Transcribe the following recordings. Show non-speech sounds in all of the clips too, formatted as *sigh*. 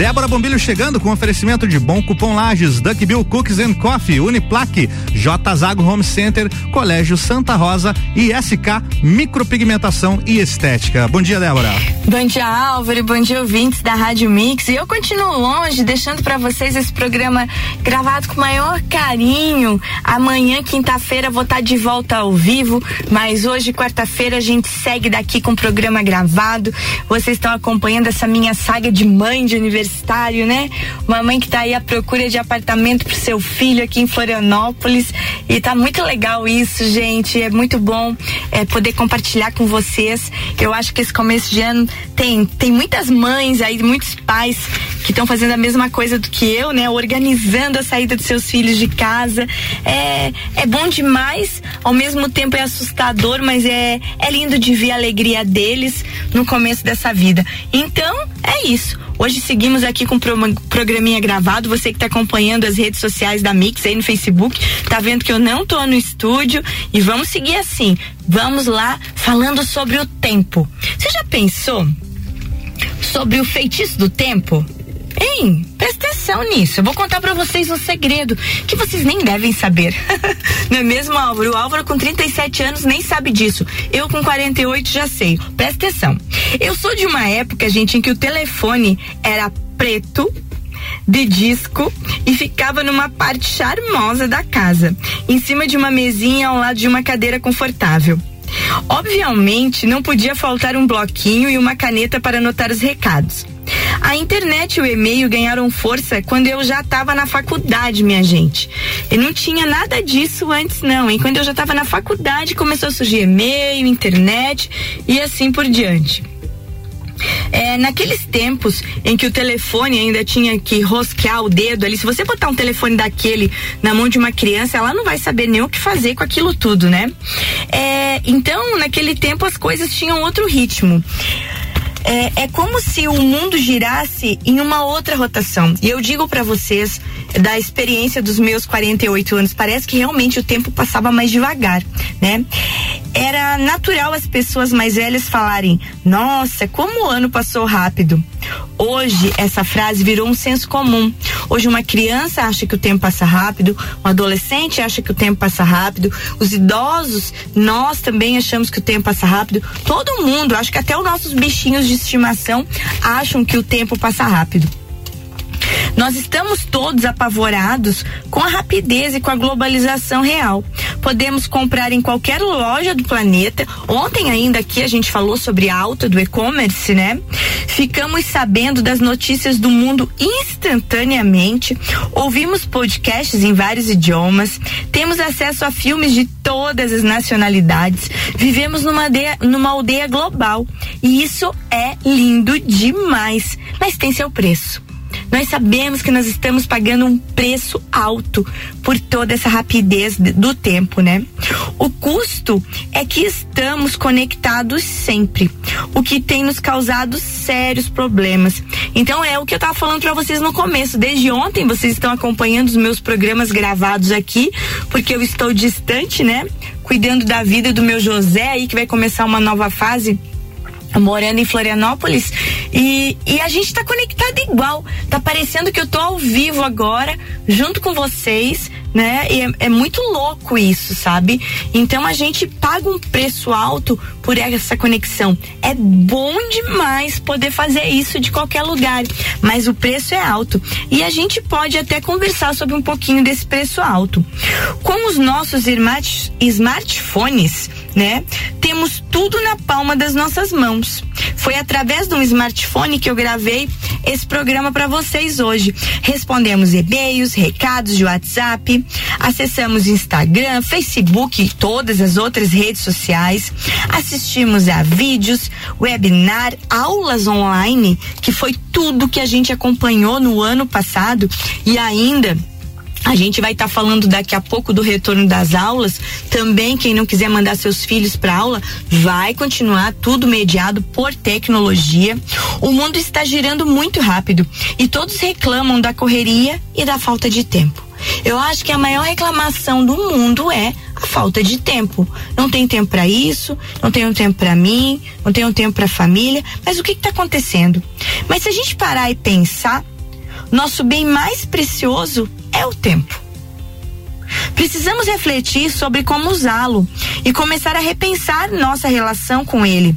Débora Bombilho chegando com oferecimento de bom cupom Lages, Duck Bill Cookies and Coffee, Uniplaque, J Zago Home Center, Colégio Santa Rosa e SK Micropigmentação e Estética. Bom dia, Débora. Bom dia, Álvaro, bom dia, ouvintes da Rádio Mix. E eu continuo longe, deixando para vocês esse programa gravado com maior carinho. Amanhã, quinta-feira, vou estar tá de volta ao vivo, mas hoje, quarta-feira, a gente segue daqui com o programa gravado. Vocês estão acompanhando essa minha saga de mãe de universitário, né? Uma mãe que está aí à procura de apartamento pro seu filho aqui em Florianópolis. E tá muito legal isso, gente. É muito bom é, poder compartilhar com vocês. Eu acho que esse começo de ano tem, tem muitas mães aí, muitos pais que estão fazendo a mesma coisa do que eu, né? Organizando a saída dos seus filhos de casa. É, é bom demais, ao mesmo tempo é assustador, mas é, é lindo de ver a alegria deles no começo dessa vida. Então, é isso. Hoje seguimos aqui com o programinha gravado. Você que está acompanhando as redes sociais da Mix aí no Facebook, tá vendo que eu não tô no estúdio e vamos seguir assim. Vamos lá falando sobre o tempo. Você já pensou sobre o feitiço do tempo? Hein? Presta atenção nisso. Eu vou contar para vocês um segredo que vocês nem devem saber. *laughs* Não é mesmo, Álvaro? O Álvaro com 37 anos nem sabe disso. Eu com 48 já sei. Presta atenção. Eu sou de uma época, gente, em que o telefone era preto de disco e ficava numa parte charmosa da casa, em cima de uma mesinha ao lado de uma cadeira confortável. Obviamente, não podia faltar um bloquinho e uma caneta para anotar os recados. A internet e o e-mail ganharam força quando eu já estava na faculdade, minha gente. E não tinha nada disso antes, não, hein? Quando eu já estava na faculdade, começou a surgir e-mail, internet e assim por diante. É, naqueles tempos em que o telefone ainda tinha que rosquear o dedo ali, se você botar um telefone daquele na mão de uma criança, ela não vai saber nem o que fazer com aquilo tudo, né? É, então, naquele tempo as coisas tinham outro ritmo é, é como se o mundo girasse em uma outra rotação. E eu digo para vocês, da experiência dos meus 48 anos, parece que realmente o tempo passava mais devagar, né? Era natural as pessoas mais velhas falarem: Nossa, como o ano passou rápido. Hoje, essa frase virou um senso comum. Hoje, uma criança acha que o tempo passa rápido, um adolescente acha que o tempo passa rápido, os idosos, nós também achamos que o tempo passa rápido. Todo mundo, acho que até os nossos bichinhos de estimação acham que o tempo passa rápido. Nós estamos todos apavorados com a rapidez e com a globalização real. Podemos comprar em qualquer loja do planeta. Ontem ainda aqui a gente falou sobre a alta do e-commerce, né? Ficamos sabendo das notícias do mundo instantaneamente. Ouvimos podcasts em vários idiomas. Temos acesso a filmes de todas as nacionalidades. Vivemos numa aldeia, numa aldeia global. E isso é lindo demais. Mas tem seu preço. Nós sabemos que nós estamos pagando um preço alto por toda essa rapidez do tempo, né? O custo é que estamos conectados sempre, o que tem nos causado sérios problemas. Então é o que eu estava falando para vocês no começo. Desde ontem vocês estão acompanhando os meus programas gravados aqui, porque eu estou distante, né? Cuidando da vida do meu José aí que vai começar uma nova fase morando em Florianópolis e, e a gente tá conectado igual. Tá parecendo que eu tô ao vivo agora, junto com vocês, né? E é, é, muito louco isso, sabe? Então a gente paga um preço alto por essa conexão. É bom demais poder fazer isso de qualquer lugar, mas o preço é alto. E a gente pode até conversar sobre um pouquinho desse preço alto. Com os nossos smart, smartphones, né? Temos tudo na palma das nossas mãos. Foi através de um smartphone que eu gravei esse programa para vocês hoje. Respondemos e-mails, recados de WhatsApp, acessamos Instagram, Facebook e todas as outras redes sociais, a vídeos, webinar, aulas online, que foi tudo que a gente acompanhou no ano passado e ainda a gente vai estar tá falando daqui a pouco do retorno das aulas. Também quem não quiser mandar seus filhos para aula, vai continuar tudo mediado por tecnologia. O mundo está girando muito rápido e todos reclamam da correria e da falta de tempo. Eu acho que a maior reclamação do mundo é falta de tempo. Não tem tempo para isso, não tenho tempo para mim, não tenho tempo para a família. Mas o que está acontecendo? Mas se a gente parar e pensar, nosso bem mais precioso é o tempo. Precisamos refletir sobre como usá-lo e começar a repensar nossa relação com ele.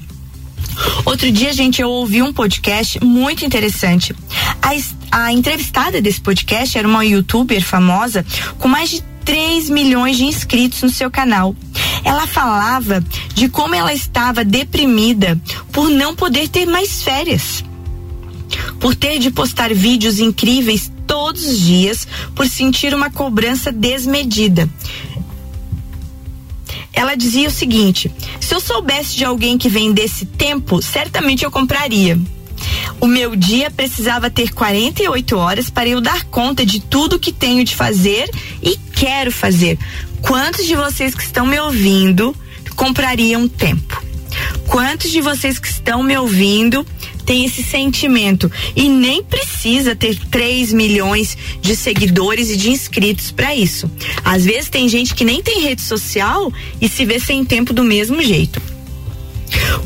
Outro dia, gente, eu ouvi um podcast muito interessante. A, a entrevistada desse podcast era uma youtuber famosa com mais de 3 milhões de inscritos no seu canal. Ela falava de como ela estava deprimida por não poder ter mais férias. Por ter de postar vídeos incríveis todos os dias, por sentir uma cobrança desmedida. Ela dizia o seguinte: se eu soubesse de alguém que vendesse tempo, certamente eu compraria. O meu dia precisava ter 48 horas para eu dar conta de tudo que tenho de fazer e quero fazer. Quantos de vocês que estão me ouvindo comprariam tempo? Quantos de vocês que estão me ouvindo têm esse sentimento e nem precisa ter 3 milhões de seguidores e de inscritos para isso. Às vezes tem gente que nem tem rede social e se vê sem tempo do mesmo jeito.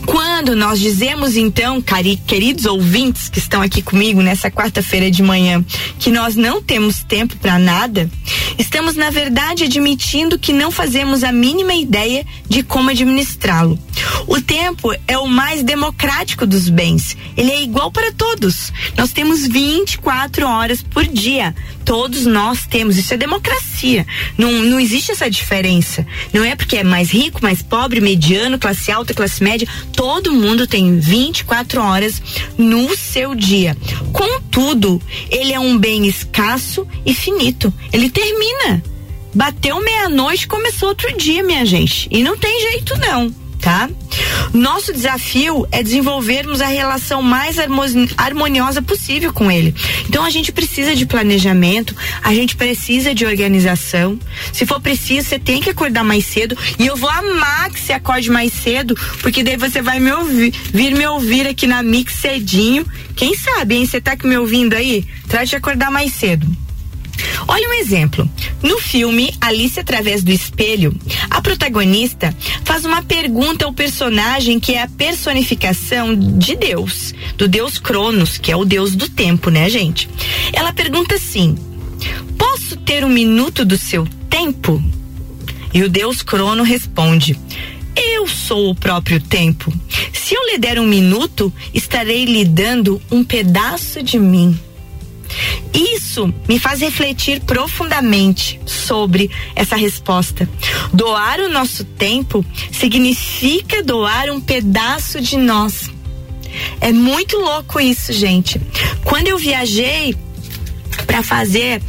Quando nós dizemos então, cari, queridos ouvintes que estão aqui comigo nessa quarta-feira de manhã, que nós não temos tempo para nada, estamos na verdade admitindo que não fazemos a mínima ideia de como administrá-lo. O tempo é o mais democrático dos bens. Ele é igual para todos. Nós temos 24 horas por dia. Todos nós temos. Isso é democracia. Não, não existe essa diferença. Não é porque é mais rico, mais pobre, mediano, classe alta, classe média. Todo mundo tem 24 horas no seu dia. Contudo, ele é um bem escasso e finito. Ele termina. Bateu meia-noite, começou outro dia, minha gente. E não tem jeito não tá? Nosso desafio é desenvolvermos a relação mais harmoniosa possível com ele. Então a gente precisa de planejamento, a gente precisa de organização. Se for preciso, você tem que acordar mais cedo e eu vou amar que você acorde mais cedo, porque daí você vai me ouvir, vir me ouvir aqui na Mix cedinho. Quem sabe, hein? Você tá me ouvindo aí? Trate de acordar mais cedo. Olha um exemplo. No filme Alice através do espelho, a protagonista faz uma pergunta ao personagem que é a personificação de Deus, do Deus Cronos, que é o Deus do tempo, né, gente? Ela pergunta assim: Posso ter um minuto do seu tempo? E o Deus Crono responde: eu sou o próprio tempo. Se eu lhe der um minuto, estarei lhe dando um pedaço de mim. Isso me faz refletir profundamente sobre essa resposta. Doar o nosso tempo significa doar um pedaço de nós. É muito louco isso, gente. Quando eu viajei para fazer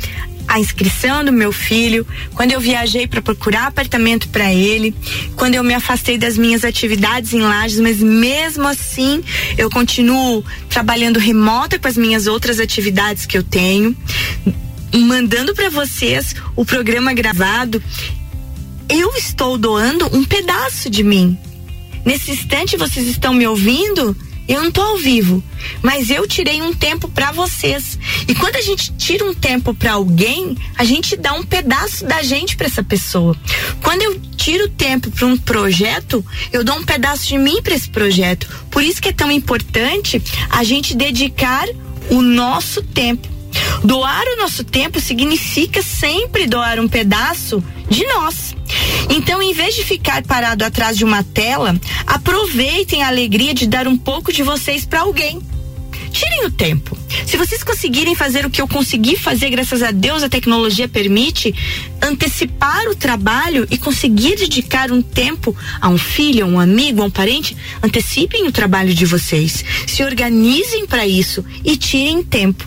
a inscrição do meu filho, quando eu viajei para procurar apartamento para ele, quando eu me afastei das minhas atividades em lajes, mas mesmo assim eu continuo trabalhando remota com as minhas outras atividades que eu tenho, mandando para vocês o programa gravado. Eu estou doando um pedaço de mim. Nesse instante vocês estão me ouvindo? Eu não tô ao vivo, mas eu tirei um tempo para vocês. E quando a gente tira um tempo para alguém, a gente dá um pedaço da gente para essa pessoa. Quando eu tiro tempo para um projeto, eu dou um pedaço de mim para esse projeto. Por isso que é tão importante a gente dedicar o nosso tempo. Doar o nosso tempo significa sempre doar um pedaço de nós. Então, em vez de ficar parado atrás de uma tela, aproveitem a alegria de dar um pouco de vocês para alguém. Tirem o tempo. Se vocês conseguirem fazer o que eu consegui fazer, graças a Deus a tecnologia permite, antecipar o trabalho e conseguir dedicar um tempo a um filho, a um amigo, a um parente, antecipem o trabalho de vocês. Se organizem para isso e tirem tempo.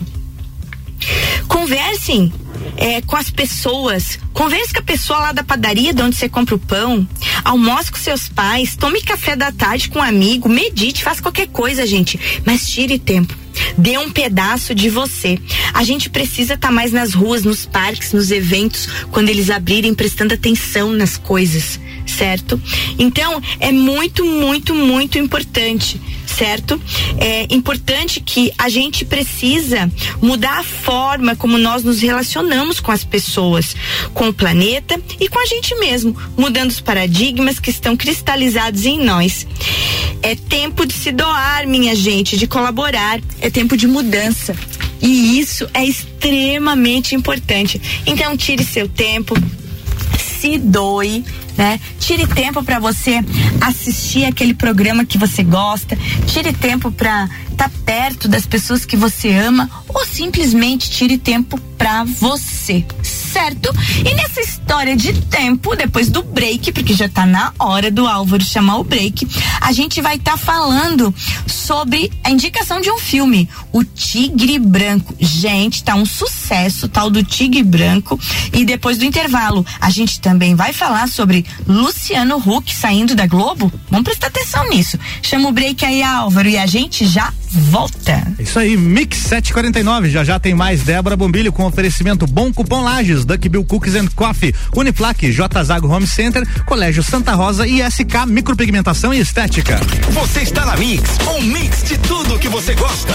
Conversem é, com as pessoas. Converse com a pessoa lá da padaria de onde você compra o pão. Almoce com seus pais. Tome café da tarde com um amigo. Medite, faça qualquer coisa, gente. Mas tire tempo. Dê um pedaço de você. A gente precisa estar tá mais nas ruas, nos parques, nos eventos, quando eles abrirem, prestando atenção nas coisas, certo? Então, é muito, muito, muito importante certo? É importante que a gente precisa mudar a forma como nós nos relacionamos com as pessoas, com o planeta e com a gente mesmo, mudando os paradigmas que estão cristalizados em nós. É tempo de se doar, minha gente, de colaborar, é tempo de mudança. E isso é extremamente importante. Então, tire seu tempo, se doe, né? Tire tempo para você assistir aquele programa que você gosta, tire tempo para estar tá perto das pessoas que você ama ou simplesmente tire tempo para você, certo? E nessa história de tempo, depois do break, porque já tá na hora do Álvaro chamar o break, a gente vai estar tá falando sobre a indicação de um filme, O Tigre Branco. Gente, tá um sucesso, tal do Tigre Branco. E depois do intervalo, a gente também vai falar sobre Luciano Huck saindo da Globo. Vamos prestar atenção nisso. Chama o break aí, Álvaro, e a gente já volta. Isso aí, Mix 749. Já já tem mais Débora Bombilho com oferecimento Bom Cupom Lages, Duck Bill Cookies and Coffee, Uniplaque, J Zago Home Center, Colégio Santa Rosa e SK Micropigmentação e Estética. Você está na Mix, um mix de tudo que você gosta.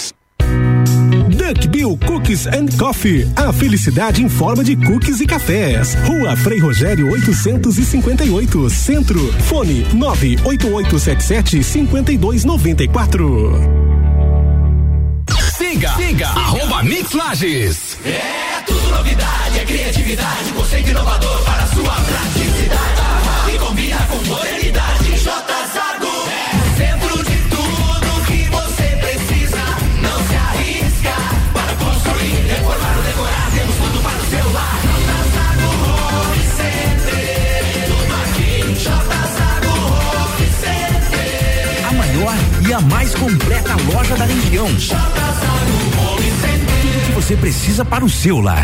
Duck Bill Cookies and Coffee. A felicidade em forma de cookies e cafés. Rua Frei Rogério 858, Centro. Fone 98877 5294. Siga, siga, arroba Mix Lages. É tudo novidade, é criatividade, conceito inovador para sua praticidade. E combina com modernidade. A mais completa loja da região. Tudo que você precisa para o seu lar.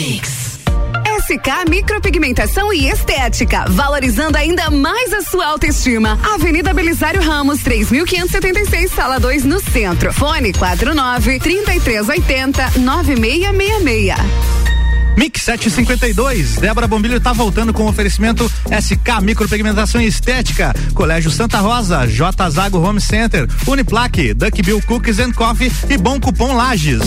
Mix. SK Micropigmentação e Estética, valorizando ainda mais a sua autoestima. Avenida Belisário Ramos, 3576, sala 2, no centro. Fone 49 3380 9666. Mix 752. Débora Bombilho está voltando com oferecimento SK Micropigmentação e Estética, Colégio Santa Rosa, J Zago Home Center, Uniplaque, Duck Bill Cookies and Coffee e Bom Cupom Lages.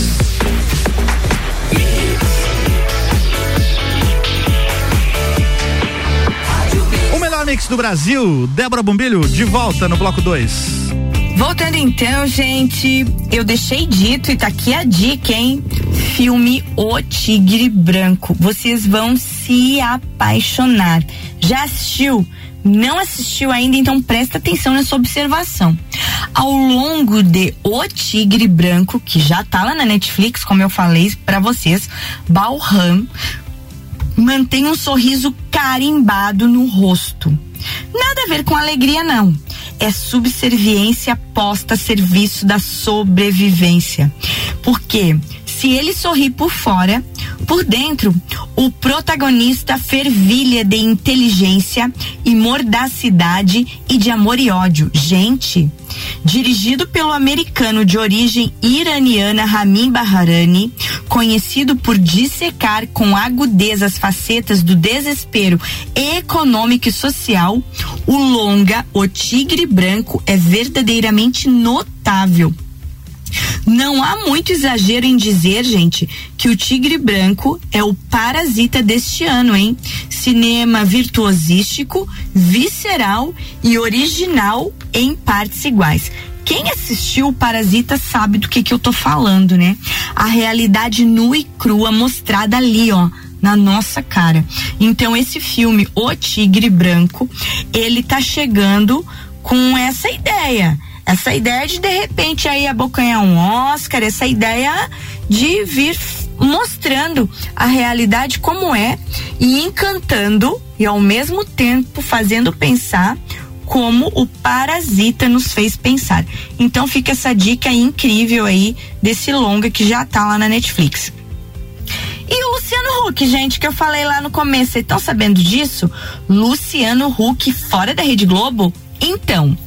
Mix do Brasil. Débora Bombilho, de volta no bloco 2. Voltando então, gente, eu deixei dito e tá aqui a dica, hein? Filme O Tigre Branco. Vocês vão se apaixonar. Já assistiu? Não assistiu ainda, então presta atenção nessa observação. Ao longo de O Tigre Branco, que já tá lá na Netflix, como eu falei para vocês, Balram mantém um sorriso carimbado no rosto. Nada a ver com alegria, não. É subserviência posta a serviço da sobrevivência. Porque se ele sorri por fora, por dentro, o protagonista fervilha de inteligência e mordacidade e de amor e ódio. Gente, dirigido pelo americano de origem iraniana Ramin Baharani, conhecido por dissecar com agudeza as facetas do desespero econômico e social, o longa O Tigre Branco é verdadeiramente notável Não há muito exagero em dizer, gente, que o Tigre Branco é o parasita deste ano, hein? Cinema virtuosístico, visceral e original em partes iguais. Quem assistiu o Parasita sabe do que que eu tô falando, né? A realidade nua e crua mostrada ali, ó, na nossa cara. Então esse filme, O Tigre Branco, ele tá chegando com essa ideia essa ideia de de repente aí abocanhar um Oscar, essa ideia de vir mostrando a realidade como é e encantando e ao mesmo tempo fazendo pensar como o Parasita nos fez pensar. Então fica essa dica incrível aí desse longa que já tá lá na Netflix. E o Luciano Huck, gente, que eu falei lá no começo, vocês estão sabendo disso? Luciano Huck fora da Rede Globo? Então,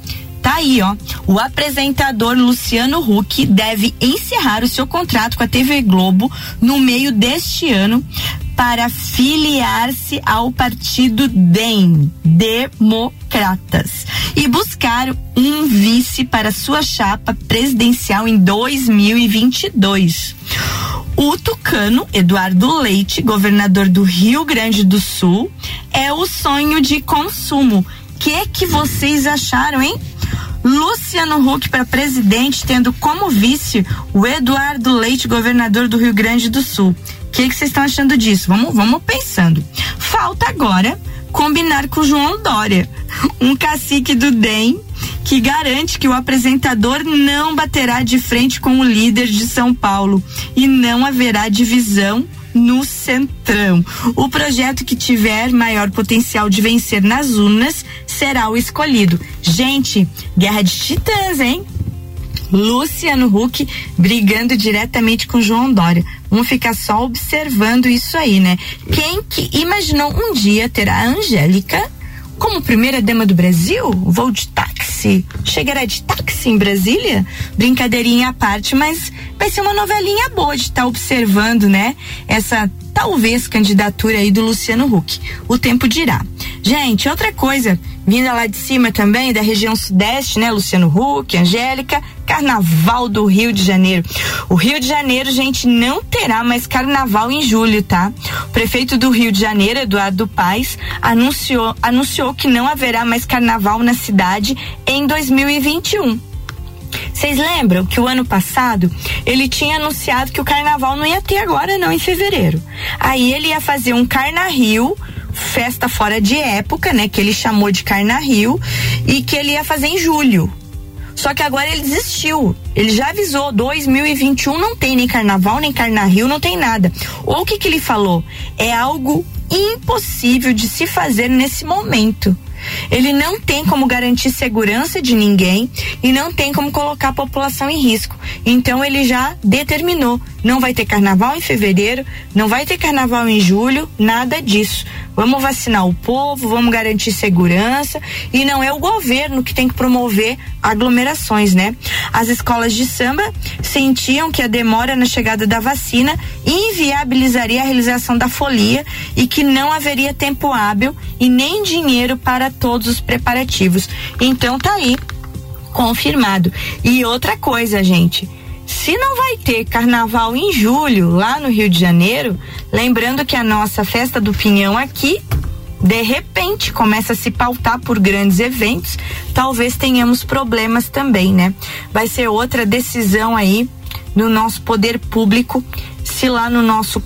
Tá aí, ó. O apresentador Luciano Huck deve encerrar o seu contrato com a TV Globo no meio deste ano para filiar-se ao partido DEM, Democratas, e buscar um vice para sua chapa presidencial em 2022. O tucano Eduardo Leite, governador do Rio Grande do Sul, é o sonho de consumo. O que que vocês acharam, hein? Luciano Huck para presidente, tendo como vice o Eduardo Leite, governador do Rio Grande do Sul. O que vocês estão achando disso? Vamos, vamos pensando. Falta agora combinar com o João Dória, *laughs* um cacique do DEM que garante que o apresentador não baterá de frente com o líder de São Paulo e não haverá divisão no Centrão. O projeto que tiver maior potencial de vencer nas urnas será o escolhido. Gente, guerra de titãs, hein? Luciano Huck brigando diretamente com João Dória. Vamos ficar só observando isso aí, né? Quem que imaginou um dia ter a Angélica como primeira dama do Brasil, vou de táxi. Chegará de táxi em Brasília? Brincadeirinha à parte, mas vai ser uma novelinha boa de estar tá observando, né? Essa talvez candidatura aí do Luciano Huck. O tempo dirá. Gente, outra coisa, vinda lá de cima também, da região sudeste, né? Luciano Huck, Angélica, Carnaval do Rio de Janeiro. O Rio de Janeiro, gente, não terá mais carnaval em julho, tá? O prefeito do Rio de Janeiro, Eduardo Paes, anunciou, anunciou que não haverá mais carnaval na cidade em 2021. Vocês lembram que o ano passado ele tinha anunciado que o carnaval não ia ter agora, não, em fevereiro. Aí ele ia fazer um Carna Rio, festa fora de época, né? Que ele chamou de Carna Rio, e que ele ia fazer em julho. Só que agora ele desistiu. Ele já avisou, 2021 não tem nem carnaval, nem Carna Rio, não tem nada. Ou o que que ele falou? É algo impossível de se fazer nesse momento. Ele não tem como garantir segurança de ninguém e não tem como colocar a população em risco. Então ele já determinou: não vai ter carnaval em fevereiro, não vai ter carnaval em julho, nada disso. Vamos vacinar o povo, vamos garantir segurança e não é o governo que tem que promover aglomerações, né? As escolas de samba sentiam que a demora na chegada da vacina inviabilizaria a realização da folia e que não haveria tempo hábil e nem dinheiro para todos os preparativos. Então tá aí confirmado. E outra coisa, gente, se não vai ter carnaval em julho lá no Rio de Janeiro, lembrando que a nossa festa do Pinhão aqui de repente começa a se pautar por grandes eventos, talvez tenhamos problemas também, né? Vai ser outra decisão aí no nosso poder público, se lá no nosso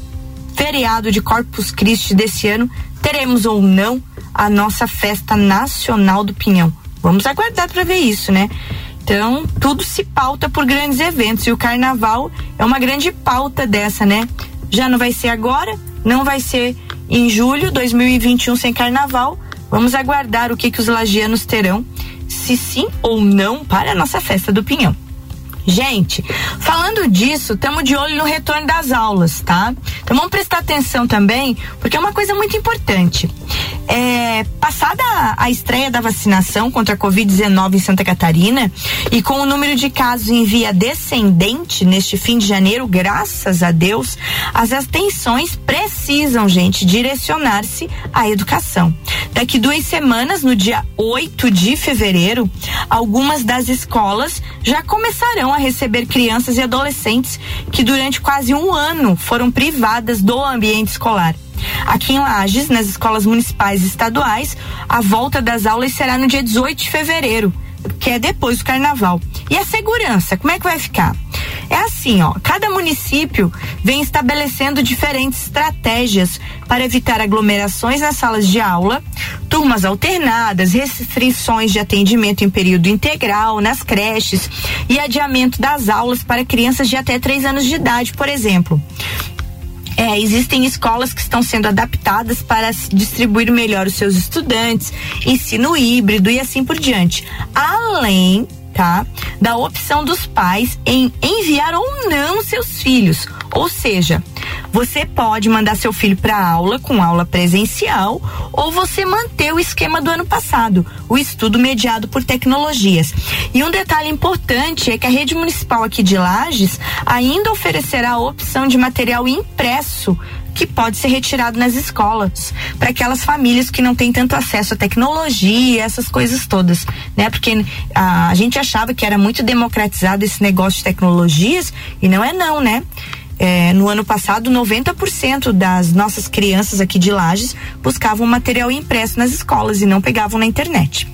feriado de Corpus Christi desse ano teremos ou não a nossa festa nacional do Pinhão. Vamos aguardar para ver isso, né? Então, tudo se pauta por grandes eventos e o carnaval é uma grande pauta dessa, né? Já não vai ser agora, não vai ser em julho 2021 sem carnaval. Vamos aguardar o que que os lagianos terão, se sim ou não para a nossa festa do Pinhão. Gente, falando disso, estamos de olho no retorno das aulas, tá? Então vamos prestar atenção também, porque é uma coisa muito importante. É, passada a estreia da vacinação contra a Covid-19 em Santa Catarina e com o número de casos em via descendente neste fim de janeiro, graças a Deus, as atenções precisam, gente, direcionar-se à educação. Daqui duas semanas, no dia 8 de fevereiro, algumas das escolas já começarão a receber crianças e adolescentes que durante quase um ano foram privadas do ambiente escolar. Aqui em Lages, nas escolas municipais e estaduais, a volta das aulas será no dia 18 de fevereiro, que é depois do carnaval. E a segurança, como é que vai ficar? É assim, ó, cada município vem estabelecendo diferentes estratégias para evitar aglomerações nas salas de aula, turmas alternadas, restrições de atendimento em período integral nas creches e adiamento das aulas para crianças de até 3 anos de idade, por exemplo. É, existem escolas que estão sendo adaptadas para distribuir melhor os seus estudantes, ensino híbrido e assim por diante. Além tá? Da opção dos pais em enviar ou não seus filhos. Ou seja, você pode mandar seu filho para aula com aula presencial ou você manter o esquema do ano passado, o estudo mediado por tecnologias. E um detalhe importante é que a rede municipal aqui de Lages ainda oferecerá a opção de material impresso que pode ser retirado nas escolas para aquelas famílias que não têm tanto acesso à tecnologia, essas coisas todas, né? Porque a, a gente achava que era muito democratizado esse negócio de tecnologias e não é não, né? É, no ano passado, 90% das nossas crianças aqui de Lages buscavam material impresso nas escolas e não pegavam na internet.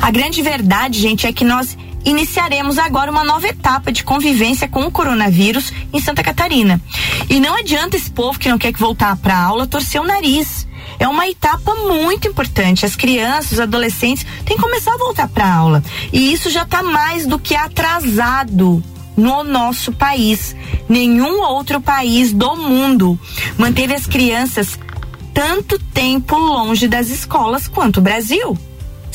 A grande verdade, gente, é que nós iniciaremos agora uma nova etapa de convivência com o coronavírus em Santa Catarina. E não adianta esse povo que não quer que voltar para a aula torcer o nariz. É uma etapa muito importante. As crianças, os adolescentes têm que começar a voltar para a aula. E isso já está mais do que atrasado no nosso país. Nenhum outro país do mundo manteve as crianças tanto tempo longe das escolas quanto o Brasil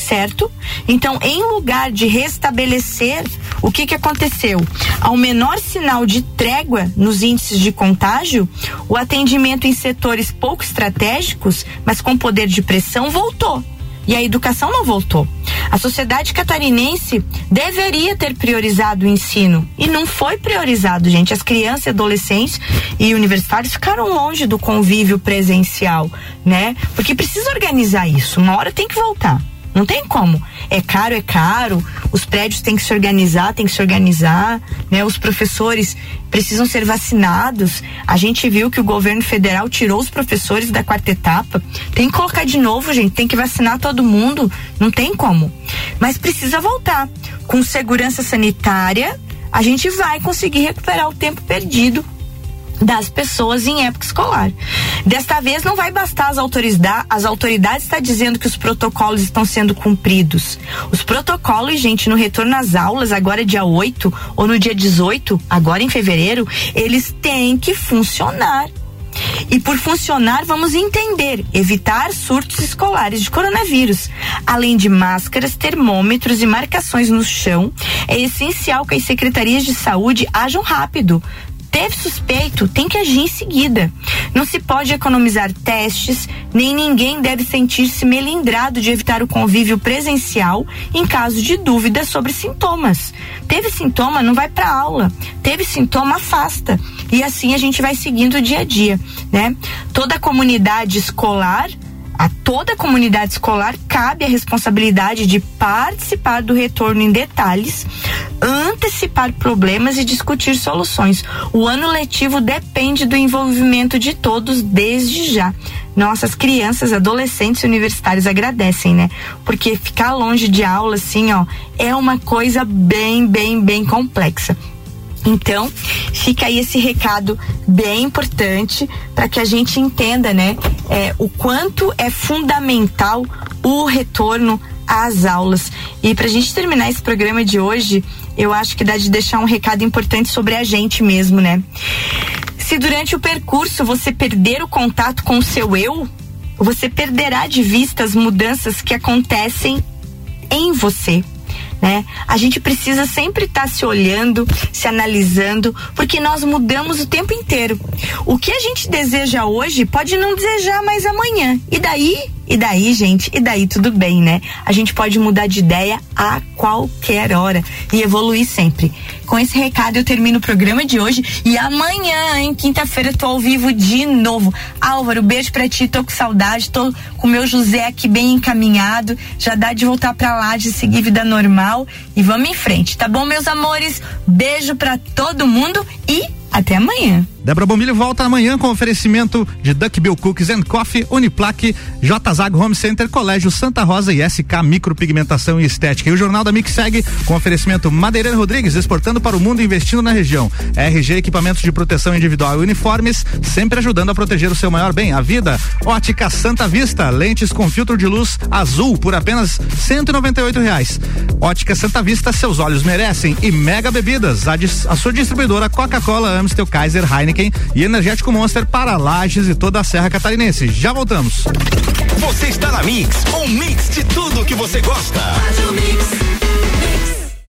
certo? Então, em lugar de restabelecer, o que que aconteceu? Ao menor sinal de trégua nos índices de contágio, o atendimento em setores pouco estratégicos, mas com poder de pressão, voltou. E a educação não voltou. A sociedade catarinense deveria ter priorizado o ensino e não foi priorizado, gente. As crianças, adolescentes e universitários ficaram longe do convívio presencial, né? Porque precisa organizar isso. Uma hora tem que voltar. Não tem como. É caro, é caro. Os prédios têm que se organizar, têm que se organizar, né? Os professores precisam ser vacinados. A gente viu que o governo federal tirou os professores da quarta etapa. Tem que colocar de novo, gente. Tem que vacinar todo mundo. Não tem como. Mas precisa voltar. Com segurança sanitária, a gente vai conseguir recuperar o tempo perdido das pessoas em época escolar. Desta vez não vai bastar as autoridades, as autoridades estar dizendo que os protocolos estão sendo cumpridos. Os protocolos, gente, no retorno às aulas, agora dia 8 ou no dia 18, agora em fevereiro, eles têm que funcionar. E por funcionar, vamos entender, evitar surtos escolares de coronavírus. Além de máscaras, termômetros e marcações no chão, é essencial que as secretarias de saúde ajam rápido, Teve suspeito, tem que agir em seguida. Não se pode economizar testes, nem ninguém deve sentir-se melindrado de evitar o convívio presencial em caso de dúvida sobre sintomas. Teve sintoma, não vai para aula. Teve sintoma, afasta. E assim a gente vai seguindo o dia a dia, né? Toda a comunidade escolar a toda a comunidade escolar cabe a responsabilidade de participar do retorno em detalhes, antecipar problemas e discutir soluções. O ano letivo depende do envolvimento de todos desde já. Nossas crianças, adolescentes e universitários agradecem, né? Porque ficar longe de aula, assim, ó, é uma coisa bem, bem, bem complexa. Então, fica aí esse recado bem importante para que a gente entenda, né, é, o quanto é fundamental o retorno às aulas. E para a gente terminar esse programa de hoje, eu acho que dá de deixar um recado importante sobre a gente mesmo, né? Se durante o percurso você perder o contato com o seu eu, você perderá de vista as mudanças que acontecem em você né? A gente precisa sempre estar tá se olhando, se analisando, porque nós mudamos o tempo inteiro. O que a gente deseja hoje pode não desejar mais amanhã. E daí E daí, gente, e daí tudo bem, né? A gente pode mudar de ideia a qualquer hora e evoluir sempre. Com esse recado eu termino o programa de hoje e amanhã, em quinta-feira, tô ao vivo de novo. Álvaro, beijo pra ti, tô com saudade, tô com o meu José aqui bem encaminhado, já dá de voltar pra lá, de seguir vida normal e vamos em frente, tá bom, meus amores? Beijo pra todo mundo e até amanhã. Débora Bombilho volta amanhã com oferecimento de Duckbill Cookies and Coffee, Uniplaque, J Zago Home Center, Colégio Santa Rosa e SK Micropigmentação e Estética. E o Jornal da Mix segue com oferecimento Madeireira Rodrigues, exportando para o mundo e investindo na região. RG Equipamentos de Proteção Individual e Uniformes, sempre ajudando a proteger o seu maior bem, a vida. Ótica Santa Vista, lentes com filtro de luz azul por apenas cento e reais. Ótica Santa Vista, seus olhos merecem. E Mega Bebidas, a, a sua distribuidora Coca-Cola, Amstel, Kaiser, Heineken e Energético Monster para Lages e toda a Serra Catarinense. Já voltamos. Você está na Mix, um mix de tudo que você gosta. Faz o mix.